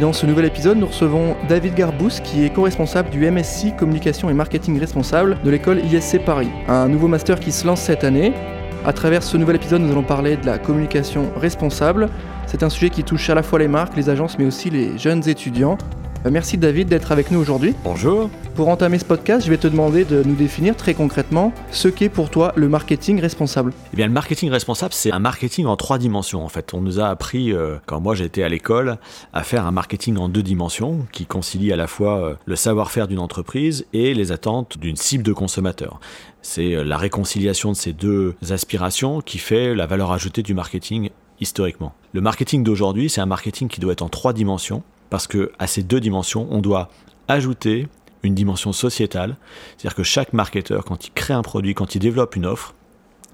Dans ce nouvel épisode, nous recevons David Garbous, qui est co-responsable du MSC Communication et Marketing Responsable de l'école ISC Paris, un nouveau master qui se lance cette année. À travers ce nouvel épisode, nous allons parler de la communication responsable. C'est un sujet qui touche à la fois les marques, les agences, mais aussi les jeunes étudiants. Euh, merci David d'être avec nous aujourd'hui. Bonjour. Pour entamer ce podcast, je vais te demander de nous définir très concrètement ce qu'est pour toi le marketing responsable. Eh bien, le marketing responsable, c'est un marketing en trois dimensions. En fait, on nous a appris, euh, quand moi j'étais à l'école, à faire un marketing en deux dimensions qui concilie à la fois euh, le savoir-faire d'une entreprise et les attentes d'une cible de consommateur. C'est la réconciliation de ces deux aspirations qui fait la valeur ajoutée du marketing historiquement. Le marketing d'aujourd'hui, c'est un marketing qui doit être en trois dimensions parce que à ces deux dimensions, on doit ajouter une dimension sociétale, c'est-à-dire que chaque marketeur, quand il crée un produit, quand il développe une offre,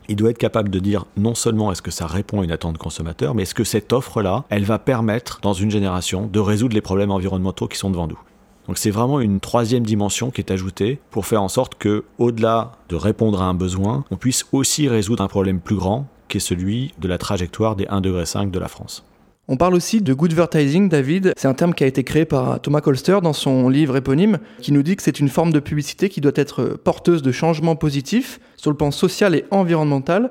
il doit être capable de dire non seulement est-ce que ça répond à une attente consommateur, mais est-ce que cette offre-là, elle va permettre, dans une génération, de résoudre les problèmes environnementaux qui sont devant nous. Donc c'est vraiment une troisième dimension qui est ajoutée pour faire en sorte que, au-delà de répondre à un besoin, on puisse aussi résoudre un problème plus grand, qui est celui de la trajectoire des 1,5 degré de la France. On parle aussi de good advertising, David. C'est un terme qui a été créé par Thomas Colster dans son livre éponyme, qui nous dit que c'est une forme de publicité qui doit être porteuse de changements positifs sur le plan social et environnemental.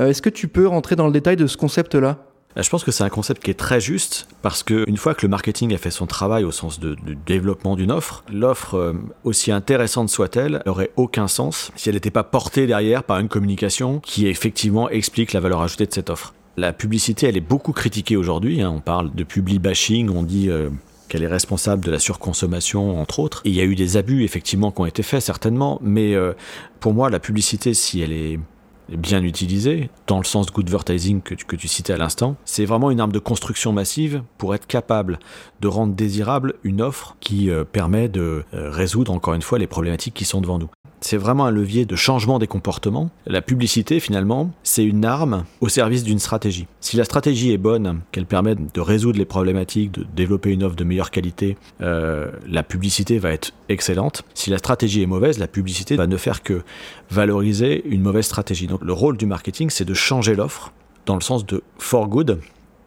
Euh, est-ce que tu peux rentrer dans le détail de ce concept-là? Euh, je pense que c'est un concept qui est très juste parce qu'une fois que le marketing a fait son travail au sens de, développement d'une offre, l'offre, euh, aussi intéressante soit-elle, n'aurait aucun sens si elle n'était pas portée derrière par une communication qui effectivement explique la valeur ajoutée de cette offre. La publicité, elle est beaucoup critiquée aujourd'hui. Hein. On parle de publi bashing, on dit euh, qu'elle est responsable de la surconsommation, entre autres. Il y a eu des abus, effectivement, qui ont été faits, certainement. Mais euh, pour moi, la publicité, si elle est bien utilisée, dans le sens de good advertising que que tu citais à l'instant, c'est vraiment une arme de construction massive pour être capable de rendre désirable une offre qui euh, permet de résoudre, encore une fois, les problématiques qui sont devant nous c'est vraiment un levier de changement des comportements. La publicité, finalement, c'est une arme au service d'une stratégie. Si la stratégie est bonne, qu'elle permet de résoudre les problématiques, de développer une offre de meilleure qualité, euh, la publicité va être excellente. Si la stratégie est mauvaise, la publicité va ne faire que valoriser une mauvaise stratégie. Donc le rôle du marketing, c'est de changer l'offre dans le sens de for good,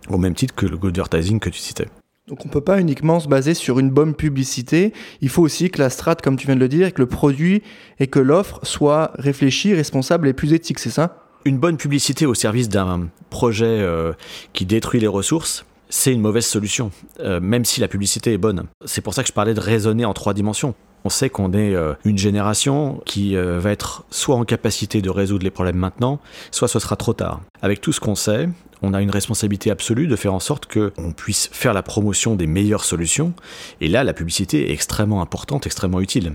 au même titre que le good advertising que tu citais. Donc on ne peut pas uniquement se baser sur une bonne publicité, il faut aussi que la strate, comme tu viens de le dire, que le produit et que l'offre soient réfléchis, responsables et plus éthiques, c'est ça? Une bonne publicité au service d'un projet euh, qui détruit les ressources, c'est une mauvaise solution, euh, même si la publicité est bonne. C'est pour ça que je parlais de raisonner en trois dimensions. On sait qu'on est euh, une génération qui va être soit en capacité de résoudre les problèmes maintenant, soit ce sera trop tard. Avec tout ce qu'on sait, on a une responsabilité absolue de faire en sorte qu'on puisse faire la promotion des meilleures solutions. Et là, la publicité est extrêmement importante, extrêmement utile.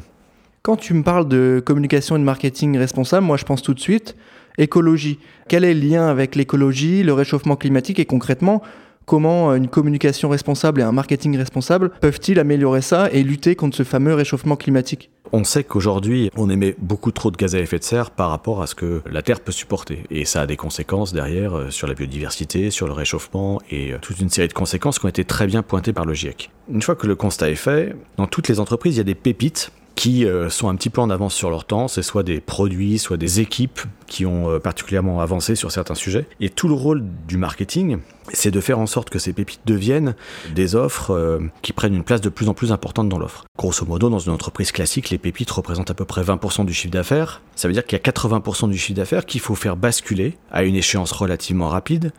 Quand tu me parles de communication et de marketing responsable, moi je pense tout de suite écologie. Quel est le lien avec l'écologie, le réchauffement climatique et concrètement, comment une communication responsable et un marketing responsable peuvent-ils améliorer ça et lutter contre ce fameux réchauffement climatique? On sait qu'aujourd'hui, on émet beaucoup trop de gaz à effet de serre par rapport à ce que la Terre peut supporter. Et ça a des conséquences derrière euh, sur la biodiversité, sur le réchauffement et euh, toute une série de conséquences qui ont été très bien pointées par le GIEC. Une fois que le constat est fait, dans toutes les entreprises, il y a des pépites qui euh, sont un petit peu en avance sur leur temps. C'est soit des produits, soit des équipes qui ont euh, particulièrement avancé sur certains sujets. Et tout le rôle du marketing, c'est de faire en sorte que ces pépites deviennent des offres euh, qui prennent une place de plus en plus importante dans l'offre. Grosso modo, dans une entreprise classique, les pépites représentent à peu près 20% du chiffre d'affaires. Ça veut dire qu'il y a 80% du chiffre d'affaires qu'il faut faire basculer à une échéance relativement rapide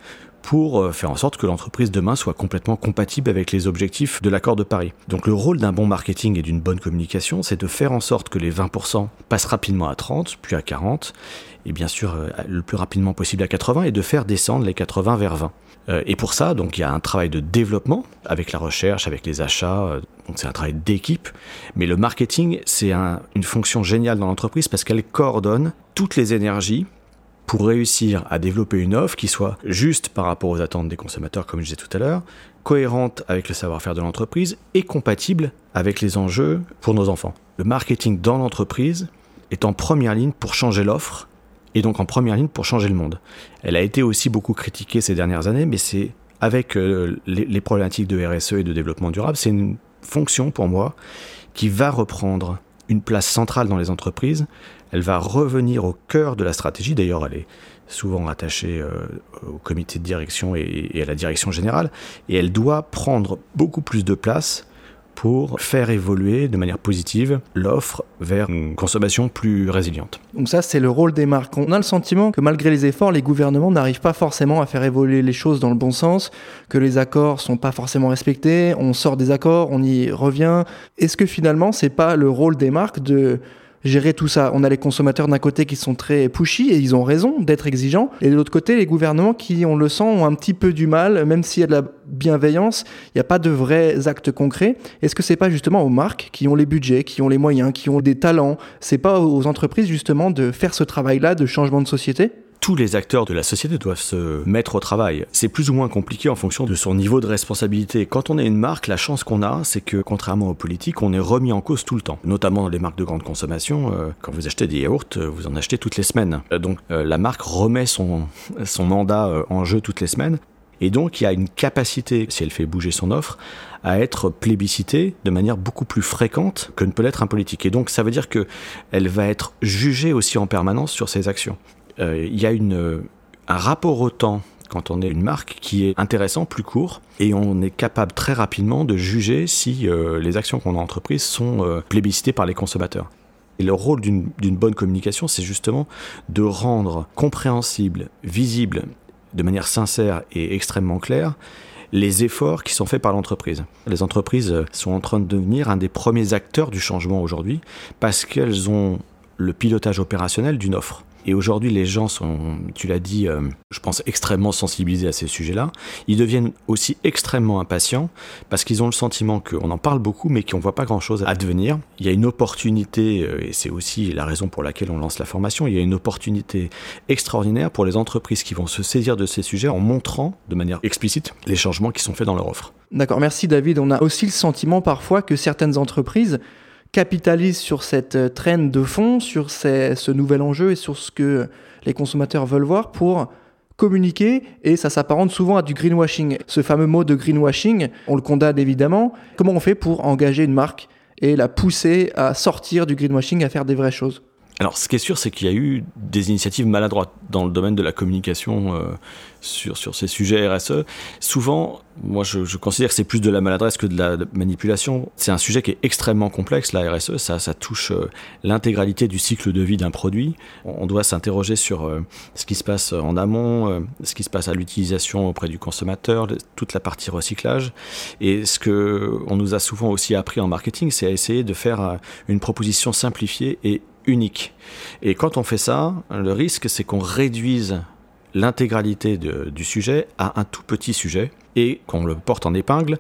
pour euh, faire en sorte que l'entreprise demain soit complètement compatible avec les objectifs de l'accord de Paris. Donc le rôle d'un bon marketing et d'une bonne communication, c'est de faire en sorte que les 20% passent rapidement à 30, puis à 40, et bien sûr euh, le plus rapidement possible à 80, et de faire descendre les 80 vers 20. Euh, et pour ça, donc il y a un travail de développement avec la recherche, avec les achats. Donc c'est un travail d'équipe. Mais le marketing, c'est une fonction géniale dans l'entreprise parce qu'elle coordonne toutes les énergies pour réussir à développer une offre qui soit juste par rapport aux attentes des consommateurs, comme je disais tout à l'heure, cohérente avec le savoir-faire de l'entreprise et compatible avec les enjeux pour nos enfants. Le marketing dans l'entreprise est en première ligne pour changer l'offre et donc en première ligne pour changer le monde. Elle a été aussi beaucoup critiquée ces dernières années, mais c'est avec euh, les, problématiques de RSE et de développement durable, c'est une fonction pour moi qui va reprendre une place centrale dans les entreprises. Elle va revenir au cœur de la stratégie. D'ailleurs, elle est souvent attachée euh, au comité de direction et, à la direction générale. Et elle doit prendre beaucoup plus de place pour faire évoluer de manière positive l'offre vers une consommation plus résiliente. Donc ça, c'est le rôle des marques. On a le sentiment que malgré les efforts, les gouvernements n'arrivent pas forcément à faire évoluer les choses dans le bon sens, que les accords sont pas forcément respectés, on sort des accords, on y revient. Est-ce que finalement, c'est pas le rôle des marques de gérer tout ça. On a les consommateurs d'un côté qui sont très pushy et ils ont raison d'être exigeants. Et de l'autre côté, les gouvernements qui, on le sent, ont un petit peu du mal, même s'il y a de la bienveillance, il n'y a pas de vrais actes concrets. Est-ce que c'est pas justement aux marques qui ont les budgets, qui ont les moyens, qui ont des talents, c'est pas aux entreprises justement de faire ce travail-là de changement de société? Tous les acteurs de la société doivent se mettre au travail. C'est plus ou moins compliqué en fonction de son niveau de responsabilité. Quand on est une marque, la chance qu'on a, c'est que contrairement aux politiques, on est remis en cause tout le temps. Notamment dans les marques de grande consommation, euh, quand vous achetez des yaourts, euh, vous en achetez toutes les semaines. Euh, donc la marque remet son, son mandat en jeu toutes les semaines. Et donc, il y a une capacité, si elle fait bouger son offre, à être plébiscitée de manière beaucoup plus fréquente que ne peut l'être un politique. Et donc, ça veut dire qu'elle va être jugée aussi en permanence sur ses actions. Euh, il y a une, un rapport au temps quand on est une marque qui est intéressant, plus court, et on est capable très rapidement de juger si euh, les actions qu'on a entreprises sont euh, plébiscitées par les consommateurs. Et le rôle d'une bonne communication, c'est justement de rendre compréhensible, visible, de manière sincère et extrêmement claire, les efforts qui sont faits par l'entreprise. Les entreprises sont en train de devenir un des premiers acteurs du changement aujourd'hui parce qu'elles ont le pilotage opérationnel d'une offre. Et aujourd'hui, les gens sont, tu l'as dit, euh, je pense, extrêmement sensibilisés à ces sujets-là. Ils deviennent aussi extrêmement impatients parce qu'ils ont le sentiment qu'on en parle beaucoup, mais qu'on ne voit pas grand-chose à devenir. Il y a une opportunité, euh, et c'est aussi la raison pour laquelle on lance la formation, il y a une opportunité extraordinaire pour les entreprises qui vont se saisir de ces sujets en montrant de manière explicite les changements qui sont faits dans leur offre. D'accord, merci David. On a aussi le sentiment parfois que certaines entreprises capitalise sur cette euh, traîne de fond, sur ce nouvel enjeu et sur ce que les consommateurs veulent voir pour communiquer et ça s'apparente souvent à du greenwashing. Ce fameux mot de greenwashing, on le condamne évidemment. Comment on fait pour engager une marque et la pousser à sortir du greenwashing, à faire des vraies choses? Alors, ce qui est sûr, c'est qu'il y a eu des initiatives maladroites dans le domaine de la communication euh, sur, sur ces sujets RSE. Souvent, moi, je, je considère que c'est plus de la maladresse que de la manipulation. C'est un sujet qui est extrêmement complexe, la RSE. Ça, ça touche euh, l'intégralité du cycle de vie d'un produit. On doit s'interroger sur euh, ce qui se passe en amont, ce qui se passe à l'utilisation auprès du consommateur, toute la partie recyclage. Et ce que on nous a souvent aussi appris en marketing, c'est à essayer de faire une proposition simplifiée et unique. Et quand on fait ça, le risque, c'est qu'on réduise l'intégralité du sujet à un tout petit sujet et qu'on le porte en épingle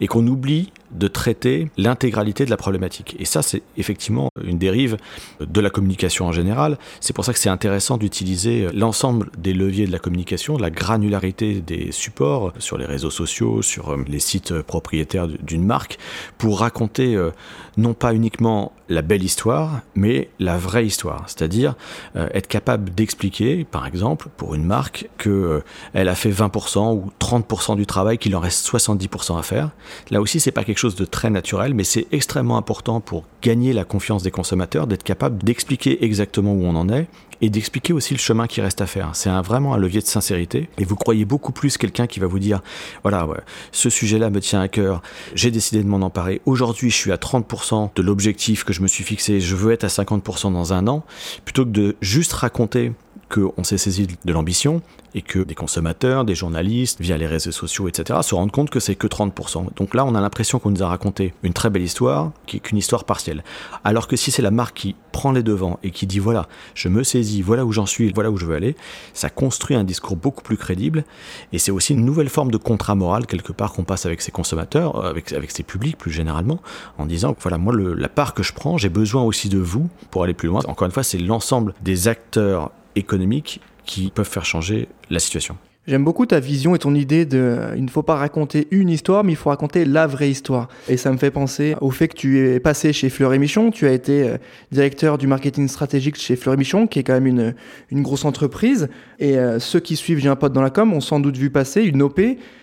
et qu'on oublie de traiter l'intégralité de la problématique. Et ça, c'est effectivement une dérive de la communication en général. C'est pour ça que c'est intéressant d'utiliser l'ensemble des leviers de la communication, la granularité des supports sur les réseaux sociaux, sur euh, les sites propriétaires d'une marque, pour raconter euh, non pas uniquement la belle histoire, mais la vraie histoire. C'est-à-dire euh, être capable d'expliquer, par exemple, pour une marque, qu'elle a fait 20% ou 30% du travail, qu'il en reste 70% à faire. Là aussi, c'est pas quelque chose de très naturel, mais c'est extrêmement important pour gagner la confiance des consommateurs, d'être capable d'expliquer exactement où on en est et d'expliquer aussi le chemin qui reste à faire. C'est vraiment un levier de sincérité. Et vous croyez beaucoup plus quelqu'un qui va vous dire, voilà, ce sujet-là me tient à cœur, j'ai décidé de m'en emparer. Aujourd'hui, je suis à 30% de l'objectif que je me suis fixé, je veux être à 50% dans un an, plutôt que de juste raconter qu'on s'est saisi de l'ambition et que des consommateurs, des journalistes, via les réseaux sociaux, etc., se rendent compte que c'est que 30%. Donc là, on a l'impression qu'on nous a raconté une très belle histoire, qui est qu'une histoire partielle. Alors que si c'est la marque qui prend les devants et qui dit voilà, je me saisis, voilà où j'en suis, voilà où je veux aller, ça construit un discours beaucoup plus crédible et c'est aussi une nouvelle forme de contrat moral quelque part qu'on passe avec ses consommateurs, euh, avec, avec ses publics plus généralement, en disant voilà, moi, la part que je prends, j'ai besoin aussi de vous pour aller plus loin. Encore une fois, c'est l'ensemble des acteurs économiques qui peuvent faire changer la situation. J'aime beaucoup ta vision et ton idée de il ne faut pas raconter une histoire, mais il faut raconter la vraie histoire. Et ça me fait penser au fait que tu es passé chez Fleury Michon, tu as été euh, directeur du marketing stratégique chez Fleury Michon, qui est quand même une, une grosse entreprise. Et euh, ceux qui suivent J'ai un pote dans la com ont sans doute vu passer une OP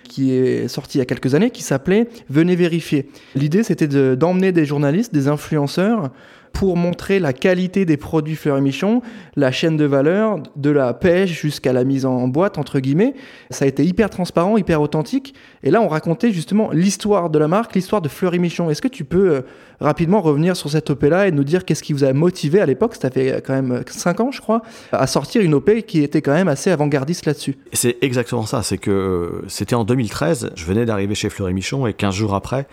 qui est sortie il y a quelques années qui s'appelait Venez vérifier. L'idée c'était d'emmener des journalistes, des influenceurs pour montrer la qualité des produits Fleury Michon, la chaîne de valeur, de la pêche jusqu'à la mise en boîte, entre guillemets. Ça a été hyper transparent, hyper authentique. Et là, on racontait justement l'histoire de la marque, l'histoire de Fleury Michon. Est-ce que tu peux euh, rapidement revenir sur cette OP-là et nous dire qu'est-ce qui vous a motivé à l'époque, ça fait quand même 5 ans, je crois, à sortir une OP qui était quand même assez avant-gardiste là-dessus C'est exactement ça. C'est que c'était en 2013, je venais d'arriver chez Fleury Michon et 15 jours après,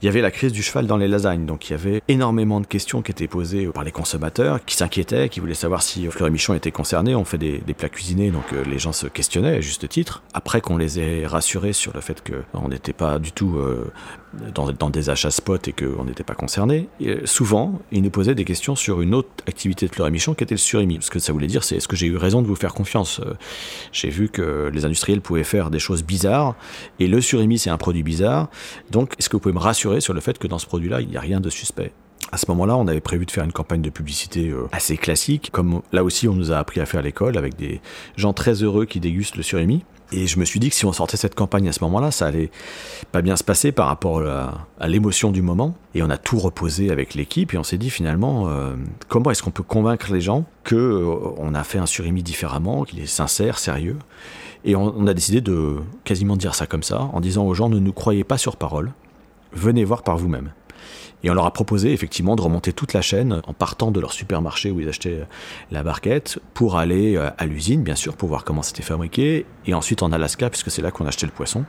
il y avait la crise du cheval dans les lasagnes. Donc il y avait énormément de questions qui étaient posées par les consommateurs qui s'inquiétaient, qui voulaient savoir si Fleury Michon était concerné. On fait des, plats cuisinés, donc euh, les gens se questionnaient à juste titre. Après qu'on les ait rassurés sur le fait qu'on n'était pas du tout euh, dans, des achats spot et qu'on n'était pas concerné, euh, souvent, ils nous posaient des questions sur une autre activité de Fleury Michon qui était le surimi. Ce que ça voulait dire, c'est est-ce que j'ai eu raison de vous faire confiance? J'ai vu que les industriels pouvaient faire des choses bizarres et le surimi, c'est un produit bizarre. Donc, est-ce que vous pouvez me rassurer sur le fait que dans ce produit-là, il n'y a rien de suspect? À ce moment-là, on avait prévu de faire une campagne de publicité euh, assez classique, comme là aussi on nous a appris à faire à l'école, avec des gens très heureux qui dégustent le surimi. Et je me suis dit que si on sortait cette campagne à ce moment-là, ça allait pas bien se passer par rapport à, l'émotion du moment. Et on a tout reposé avec l'équipe et on s'est dit finalement, euh, comment est-ce qu'on peut convaincre les gens que euh, on a fait un surimi différemment, qu'il est sincère, sérieux. Et on, on a décidé de quasiment dire ça comme ça, en disant aux gens ne nous croyez pas sur parole, venez voir par vous-même. Et on leur a proposé effectivement de remonter toute la chaîne en partant de leur supermarché où ils achetaient euh, la barquette pour aller euh, à l'usine, bien sûr, pour voir comment c'était fabriqué, et ensuite en Alaska, puisque c'est là qu'on achetait le poisson.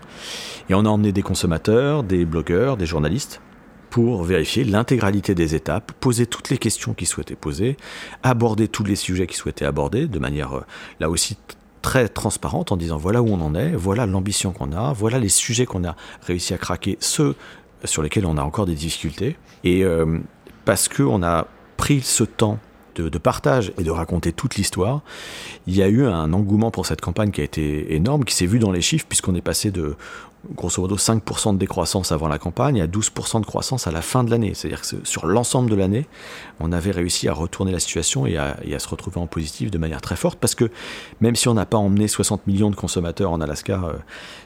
Et on a emmené des consommateurs, des blogueurs, des journalistes pour vérifier l'intégralité des étapes, poser toutes les questions qu'ils souhaitaient poser, aborder tous les sujets qu'ils souhaitaient aborder de manière euh, là aussi très transparente en disant voilà où on en est, voilà l'ambition qu'on a, voilà les sujets qu'on a réussi à craquer, ceux sur lesquels on a encore des difficultés. Et euh, parce qu'on a pris ce temps de, partage et de raconter toute l'histoire, il y a eu un engouement pour cette campagne qui a été énorme, qui s'est vu dans les chiffres, puisqu'on est passé de grosso modo 5% de décroissance avant la campagne à 12% de croissance à la fin de l'année. C'est-à-dire que sur l'ensemble de l'année, on avait réussi à retourner la situation et à, se retrouver en positif de manière très forte, parce que même si on n'a pas emmené 60 millions de consommateurs en Alaska, euh,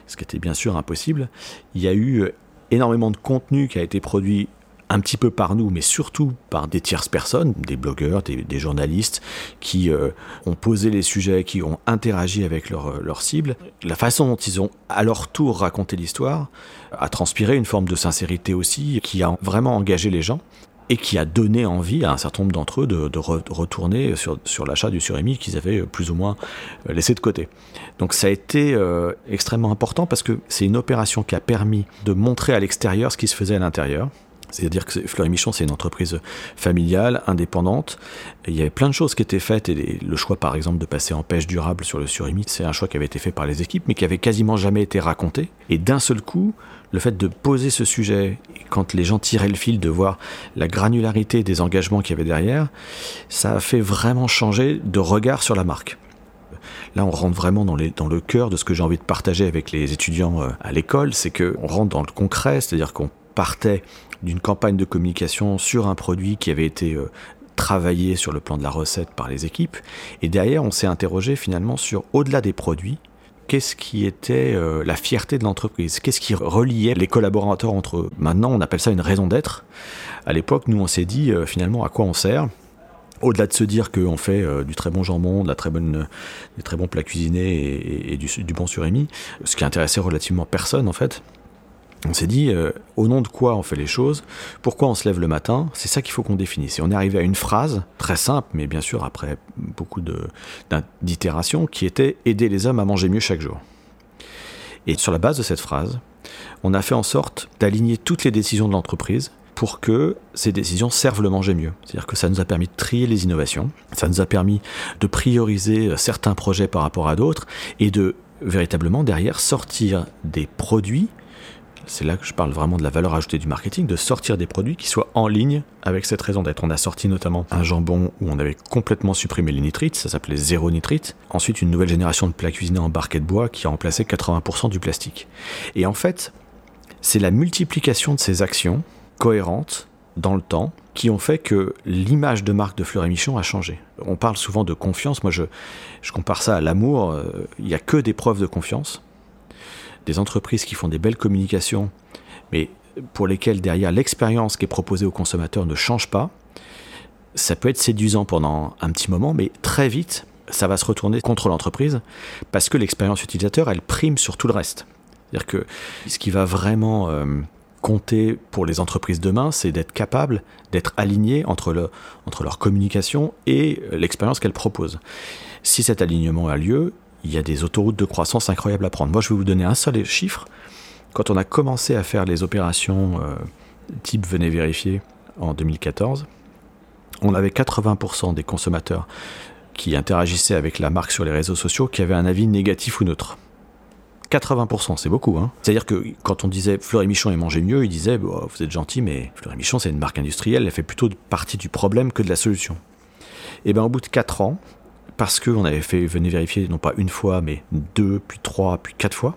ce qui était bien sûr impossible, il y a eu énormément de contenu qui a été produit un petit peu par nous, mais surtout par des tierces personnes, des blogueurs, des, journalistes, qui euh, ont posé les sujets, qui ont interagi avec leur, euh, leur, cible. La façon dont ils ont à leur tour raconté l'histoire a transpiré une forme de sincérité aussi, qui a vraiment engagé les gens et qui a donné envie à un certain nombre d'entre eux de, retourner sur, l'achat du surémi qu'ils avaient plus ou moins euh, laissé de côté. Donc ça a été euh, extrêmement important parce que c'est une opération qui a permis de montrer à l'extérieur ce qui se faisait à l'intérieur. C'est-à-dire que Fleury Michon, c'est une entreprise familiale, indépendante. il y avait plein de choses qui étaient faites. Et le choix, par exemple, de passer en pêche durable sur le surimi, c'est un choix qui avait été fait par les équipes, mais qui avait quasiment jamais été raconté. Et d'un seul coup, le fait de poser ce sujet, quand les gens tiraient le fil, de voir la granularité des engagements qu'il y avait derrière, ça a fait vraiment changer de regard sur la marque. Là, on rentre vraiment dans, dans le cœur de ce que j'ai envie de partager avec les étudiants euh, à l'école, c'est qu'on rentre dans le concret, c'est-à-dire qu'on partait d'une campagne de communication sur un produit qui avait été euh, travaillé sur le plan de la recette par les équipes, et derrière, on s'est interrogé finalement sur, au-delà des produits, qu'est-ce qui était euh, la fierté de l'entreprise, qu'est-ce qui reliait les collaborateurs entre eux? Maintenant, on appelle ça une raison d'être. À l'époque, nous, on s'est dit euh, finalement à quoi on sert? Au-delà de se dire qu'on fait du très bon jambon, de la très bonne, des très bons plats cuisinés et, du, du, bon surémi, ce qui intéressait relativement personne en fait, on s'est dit, euh, au nom de quoi on fait les choses, pourquoi on se lève le matin, c'est ça qu'il faut qu'on définisse. Et on est arrivé à une phrase, très simple, mais bien sûr après beaucoup d'itérations, qui était aider les hommes à manger mieux chaque jour. Et sur la base de cette phrase, on a fait en sorte d'aligner toutes les décisions de l'entreprise pour que ces décisions servent le manger mieux. C'est-à-dire que ça nous a permis de trier les innovations, ça nous a permis de prioriser certains projets par rapport à d'autres et de véritablement derrière sortir des produits c'est là que je parle vraiment de la valeur ajoutée du marketing, de sortir des produits qui soient en ligne avec cette raison d'être. On a sorti notamment un jambon où on avait complètement supprimé les nitrites, ça s'appelait zéro nitrite. Ensuite, une nouvelle génération de plats cuisinés en barquet de bois qui a remplacé 80% du plastique. Et en fait, c'est la multiplication de ces actions cohérentes dans le temps qui ont fait que l'image de marque de Fleur et Michon a changé. On parle souvent de confiance, moi je, je compare ça à l'amour, euh, il n'y a que des preuves de confiance des entreprises qui font des belles communications, mais pour lesquelles derrière l'expérience qui est proposée aux consommateurs ne change pas, ça peut être séduisant pendant un petit moment, mais très vite, ça va se retourner contre l'entreprise parce que l'expérience utilisateur, elle prime sur tout le reste. C'est-à-dire que ce qui va vraiment euh, compter pour les entreprises demain, c'est d'être capable d'être aligné entre, le, entre leur communication et l'expérience qu'elles proposent. Si cet alignement a lieu, il y a des autoroutes de croissance incroyables à prendre. Moi, je vais vous donner un seul chiffre. Quand on a commencé à faire les opérations euh, type venez vérifier en 2014, on avait 80% des consommateurs qui interagissaient avec la marque sur les réseaux sociaux qui avaient un avis négatif ou neutre. 80%, c'est beaucoup. Hein. C'est-à-dire que quand on disait Fleury Michon et manger mieux, ils disaient bah, Vous êtes gentil, mais Fleury Michon, c'est une marque industrielle, elle fait plutôt partie du problème que de la solution. Et bien, au bout de 4 ans, parce qu'on avait fait venez vérifier non pas une fois, mais deux, puis trois, puis quatre fois.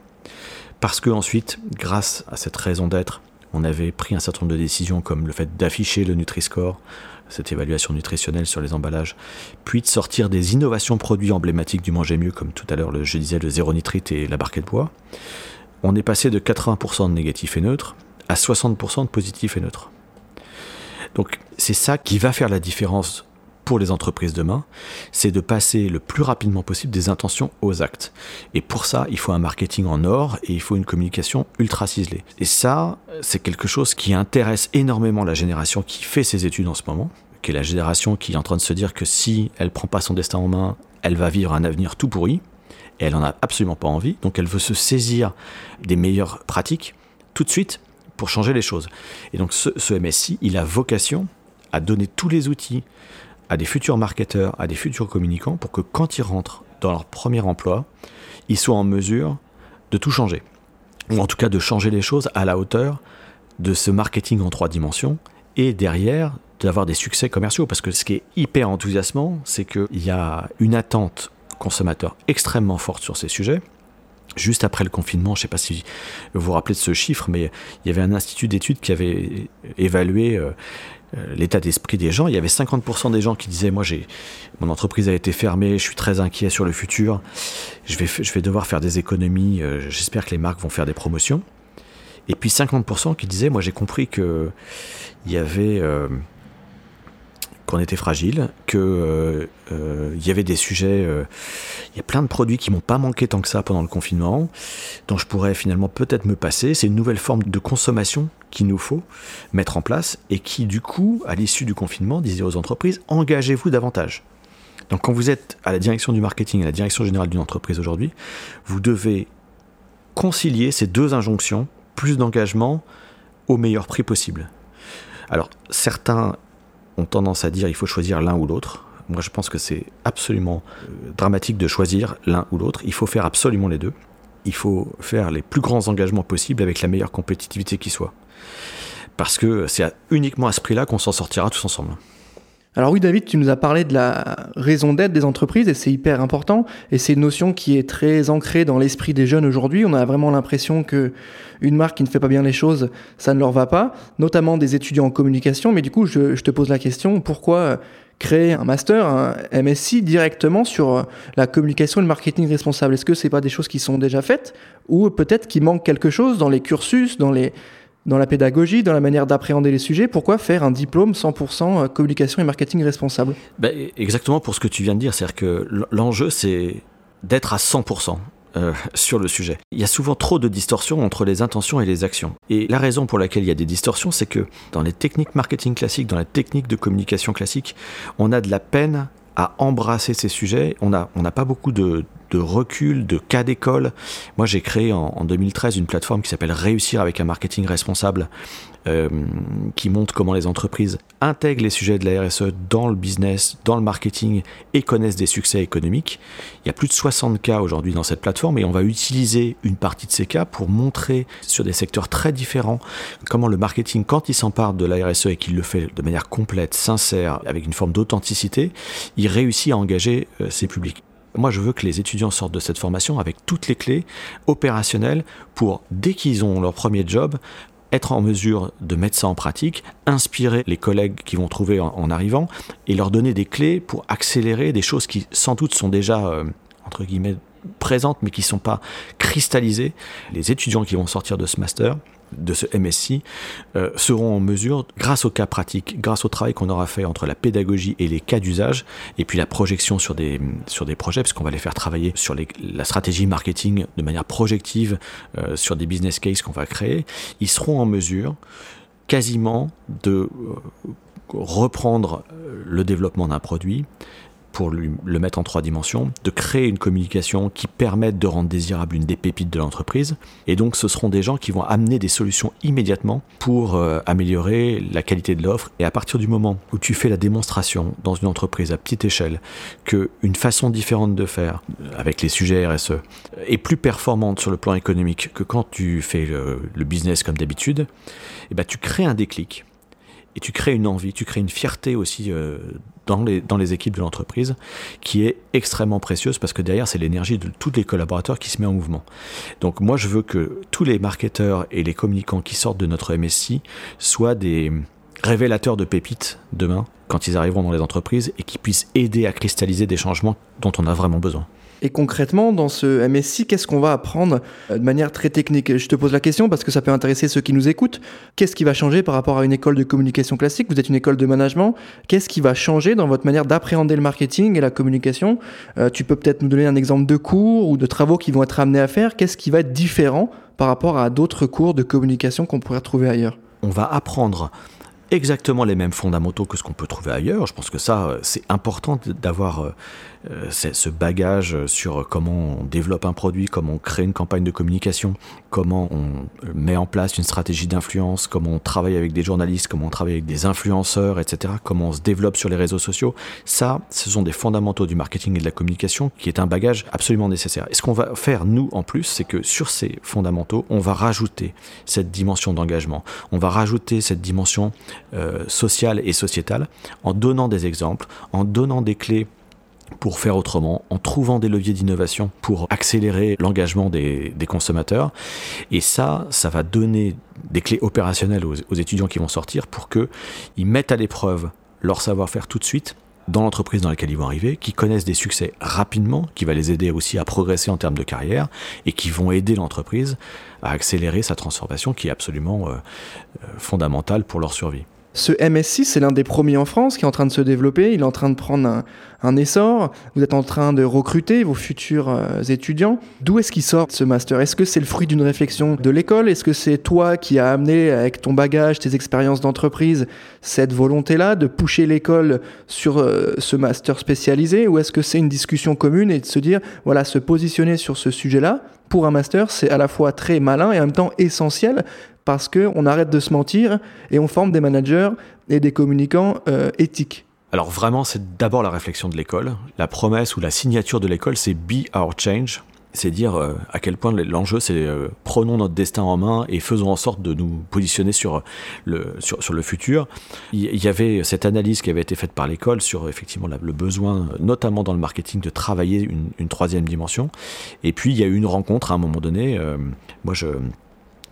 Parce que ensuite, grâce à cette raison d'être, on avait pris un certain nombre de décisions comme le fait d'afficher le Nutri-Score, cette évaluation nutritionnelle sur les emballages, puis de sortir des innovations produits emblématiques du manger mieux, comme tout à l'heure je disais le zéro nitrite et la barquette bois. On est passé de 80% de négatif et neutre à 60% de positif et neutre. Donc c'est ça qui va faire la différence pour les entreprises demain, c'est de passer le plus rapidement possible des intentions aux actes. Et pour ça, il faut un marketing en or et il faut une communication ultra ciselée. Et ça, c'est quelque chose qui intéresse énormément la génération qui fait ses études en ce moment, qui est la génération qui est en train de se dire que si elle prend pas son destin en main, elle va vivre un avenir tout pourri. Et elle n'en a absolument pas envie, donc elle veut se saisir des meilleures pratiques tout de suite pour changer les choses. Et donc ce, ce MSI, il a vocation à donner tous les outils à des futurs marketeurs, à des futurs communicants, pour que quand ils rentrent dans leur premier emploi, ils soient en mesure de tout changer. Ou en tout cas de changer les choses à la hauteur de ce marketing en trois dimensions et derrière d'avoir des succès commerciaux. Parce que ce qui est hyper enthousiasmant, c'est qu'il y a une attente consommateur extrêmement forte sur ces sujets. Juste après le confinement, je ne sais pas si vous vous rappelez de ce chiffre, mais il y avait un institut d'études qui avait évalué euh, euh, l'état d'esprit des gens. Il y avait 50% des gens qui disaient Moi, mon entreprise a été fermée, je suis très inquiet sur le futur, je vais, devoir faire des économies, euh, j'espère que les marques vont faire des promotions. Et puis 50% qui disaient Moi, j'ai compris qu'il y avait qu'on était fragile, qu'il y avait des sujets, il y a plein de produits qui m'ont pas manqué tant que ça pendant le confinement, dont je pourrais finalement peut-être me passer. C'est une nouvelle forme de consommation qu'il nous faut mettre en place et qui, du coup, à l'issue du confinement, disait aux entreprises engagez-vous davantage. Donc, quand vous êtes à la direction du marketing, à la direction générale d'une entreprise aujourd'hui, vous devez concilier ces deux injonctions, plus d'engagement au meilleur prix possible. Alors, certains ont tendance à dire il faut choisir l'un ou l'autre. Moi, je pense que c'est absolument euh, dramatique de choisir l'un ou l'autre. Il faut faire absolument les deux. Il faut faire les plus grands engagements possibles avec la meilleure compétitivité qui soit. Parce que c'est uniquement à ce prix-là qu'on s'en sortira tous ensemble. Alors oui David, tu nous as parlé de la raison d'être des entreprises et c'est hyper important et c'est une notion qui est très ancrée dans l'esprit des jeunes aujourd'hui. On a vraiment l'impression que une marque qui ne fait pas bien les choses, ça ne leur va pas, notamment des étudiants en communication. Mais du coup, je, te pose la question, pourquoi créer un master, un MSc directement sur la communication et le marketing responsable. Est-ce que c'est pas des choses qui sont déjà faites ou peut-être qu'il manque quelque chose dans les cursus, dans les dans la pédagogie, dans la manière d'appréhender les sujets, pourquoi faire un diplôme 100% euh, communication et marketing responsable? Ben, Exactement pour ce que tu viens de dire, c'est-à-dire que l'enjeu c'est d'être à 100%. Euh, sur le sujet. Il y a souvent trop de distorsions entre les intentions et les actions. Et la raison pour laquelle il y a des distorsions, c'est que dans les techniques marketing classiques, dans les techniques de communication classiques, on a de la peine à embrasser ces sujets. On n'a on pas beaucoup de, de recul, de cas d'école. Moi, j'ai créé en, en 2013 une plateforme qui s'appelle Réussir avec un marketing responsable euh, qui montre comment les entreprises intègrent les sujets de la RSE dans le business, dans le marketing et connaissent des succès économiques. Il y a plus de 60 cas aujourd'hui dans cette plateforme et on va utiliser une partie de ces cas pour montrer sur des secteurs très différents comment le marketing, quand il s'empare de la RSE et qu'il le fait de manière complète, sincère, avec une forme d'authenticité, il réussit à engager euh, ses publics. Moi, je veux que les étudiants sortent de cette formation avec toutes les clés opérationnelles pour, dès qu'ils ont leur premier job, être en mesure de mettre ça en pratique, inspirer les collègues qui vont trouver en, arrivant et leur donner des clés pour accélérer des choses qui sans doute sont déjà, euh, présentes mais qui ne sont pas cristallisées. Les étudiants qui vont sortir de ce master de ce MSI euh, seront en mesure, grâce aux cas pratiques, grâce au travail qu'on aura fait entre la pédagogie et les cas d'usage, et puis la projection sur des, sur des projets, parce qu'on va les faire travailler sur la stratégie marketing de manière projective, euh, sur des business cases qu'on va créer, ils seront en mesure quasiment de euh, reprendre le développement d'un produit, pour le mettre en trois dimensions, de créer une communication qui permette de rendre désirable une des pépites de l'entreprise. Et donc ce seront des gens qui vont amener des solutions immédiatement pour euh, améliorer la qualité de l'offre. Et à partir du moment où tu fais la démonstration dans une entreprise à petite échelle qu'une façon différente de faire avec les sujets RSE est plus performante sur le plan économique que quand tu fais le, business comme d'habitude, eh ben, tu crées un déclic et tu crées une envie, tu crées une fierté aussi euh, dans, les, dans les équipes de l'entreprise qui est extrêmement précieuse parce que derrière, c'est l'énergie de tous les collaborateurs qui se met en mouvement. Donc moi, je veux que tous les marketeurs et les communicants qui sortent de notre MSI soient des révélateurs de pépites demain quand ils arriveront dans les entreprises et qui puissent aider à cristalliser des changements dont on a vraiment besoin. Et concrètement, dans ce MSI, qu'est-ce qu'on va apprendre euh, de manière très technique? Je te pose la question parce que ça peut intéresser ceux qui nous écoutent. Qu'est-ce qui va changer par rapport à une école de communication classique? Vous êtes une école de management. Qu'est-ce qui va changer dans votre manière d'appréhender le marketing et la communication? Euh, Tu peux peut-être nous donner un exemple de cours ou de travaux qui vont être amenés à faire. Qu'est-ce qui va être différent par rapport à d'autres cours de communication qu'on pourrait trouver ailleurs? On va apprendre exactement les mêmes fondamentaux que ce qu'on peut trouver ailleurs. Je pense que ça, euh, c'est important d'avoir euh, ce bagage sur comment on développe un produit, comment on crée une campagne de communication, comment on met en place une stratégie d'influence, comment on travaille avec des journalistes, comment on travaille avec des influenceurs, etc., comment on se développe sur les réseaux sociaux. Ça, ce sont des fondamentaux du marketing et de la communication qui est un bagage absolument nécessaire. Et ce qu'on va faire, nous, en plus, c'est que sur ces fondamentaux, on va rajouter cette dimension d'engagement, on va rajouter cette dimension euh, sociale et sociétale en donnant des exemples, en donnant des clés pour faire autrement, en trouvant des leviers d'innovation pour accélérer l'engagement des, consommateurs. Et ça, ça va donner des clés opérationnelles aux, étudiants qui vont sortir pour qu'ils mettent à l'épreuve leur savoir-faire tout de suite dans l'entreprise dans laquelle ils vont arriver, qui connaissent des succès rapidement, qui va les aider aussi à progresser en termes de carrière et qui vont aider l'entreprise à accélérer sa transformation qui est absolument euh, euh, fondamentale pour leur survie. Ce MSC, c'est l'un des premiers en France qui est en train de se développer. Il est en train de prendre un, essor. Vous êtes en train de recruter vos futurs euh, étudiants. D'où est-ce qu'il sort ce master? Est-ce que c'est le fruit d'une réflexion de l'école? Est-ce que c'est toi qui as amené avec ton bagage, tes expériences d'entreprise, cette volonté-là de pousser l'école sur euh, ce master spécialisé? Ou est-ce que c'est une discussion commune et de se dire, voilà, se positionner sur ce sujet-là pour un master, c'est à la fois très malin et en même temps essentiel parce qu'on arrête de se mentir et on forme des managers et des communicants euh, éthiques. Alors vraiment, c'est d'abord la réflexion de l'école. La promesse ou la signature de l'école, c'est Be Our Change c'est dire euh, à quel point l'enjeu c'est euh, prenons notre destin en main et faisons en sorte de nous positionner sur le, sur, sur le futur. Il y, avait cette analyse qui avait été faite par l'école sur effectivement le besoin, notamment dans le marketing, de travailler une, une, troisième dimension. Et puis il y a eu une rencontre à un moment donné. moi je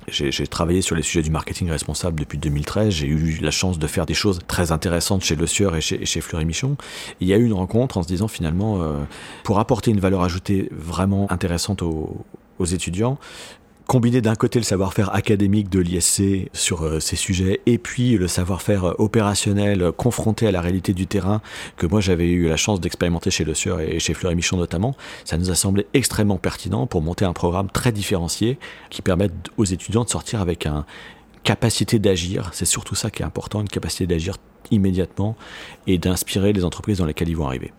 j'ai travaillé sur les sujets du marketing responsable depuis 2013. J'ai eu la chance de faire des choses très intéressantes chez Le Sieur et chez, chez Fleury Michon. Il y a eu une rencontre en se disant finalement, euh, pour apporter une valeur ajoutée vraiment intéressante aux, aux étudiants, combiner d'un côté le savoir-faire académique de l'ISC sur euh, ces sujets et puis le savoir-faire euh, opérationnel euh, confronté à la réalité du terrain que moi j'avais eu la chance d'expérimenter chez Le Sieur et chez Fleury Michon notamment, ça nous a semblé extrêmement pertinent pour monter un programme très différencié qui permette aux étudiants de sortir avec une capacité d'agir, c'est surtout ça qui est important, une capacité d'agir immédiatement et d'inspirer les entreprises dans lesquelles ils vont arriver.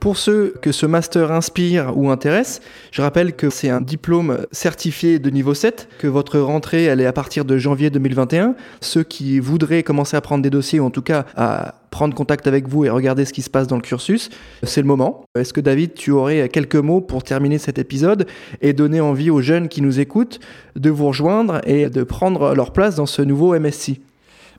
Pour ceux que ce master inspire ou intéresse, je rappelle que c'est un diplôme certifié de niveau 7, que votre rentrée elle est à partir de janvier 2021. Ceux qui voudraient commencer à prendre des dossiers ou en tout cas à prendre contact avec vous et regarder ce qui se passe dans le cursus, c'est le moment. Est-ce que David, tu aurais quelques mots pour terminer cet épisode et donner envie aux jeunes qui nous écoutent de vous rejoindre et de prendre leur place dans ce nouveau MSC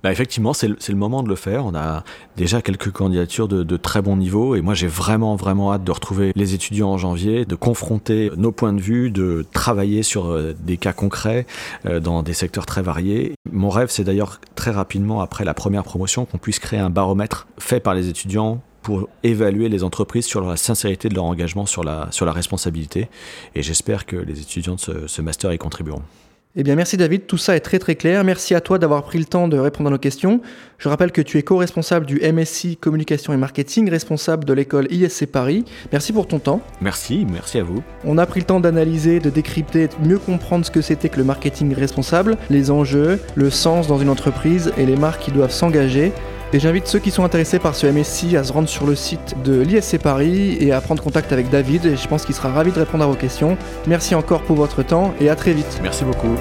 bah effectivement, c'est le, moment de le faire. On a déjà quelques candidatures de, très bon niveau et moi j'ai vraiment vraiment hâte de retrouver les étudiants en janvier, de confronter nos points de vue, de travailler sur euh, des cas concrets euh, dans des secteurs très variés. Mon rêve, c'est d'ailleurs très rapidement après la première promotion qu'on puisse créer un baromètre fait par les étudiants pour évaluer les entreprises sur la sincérité de leur engagement sur la, responsabilité. Et j'espère que les étudiants de ce master y contribueront. Eh bien, merci David, tout ça est très très clair. Merci à toi d'avoir pris le temps de répondre à nos questions. Je rappelle que tu es co-responsable du MSI Communication et Marketing, responsable de l'école ISC Paris. Merci pour ton temps. Merci, merci à vous. On a pris le temps d'analyser, de décrypter, de mieux comprendre ce que c'était que le marketing responsable, les enjeux, le sens dans une entreprise et les marques qui doivent s'engager. Et j'invite ceux qui sont intéressés par ce MSI à se rendre sur le site de l'ISC Paris et à prendre contact avec David. Et je pense qu'il sera ravi de répondre à vos questions. Merci encore pour votre temps et à très vite. Merci beaucoup.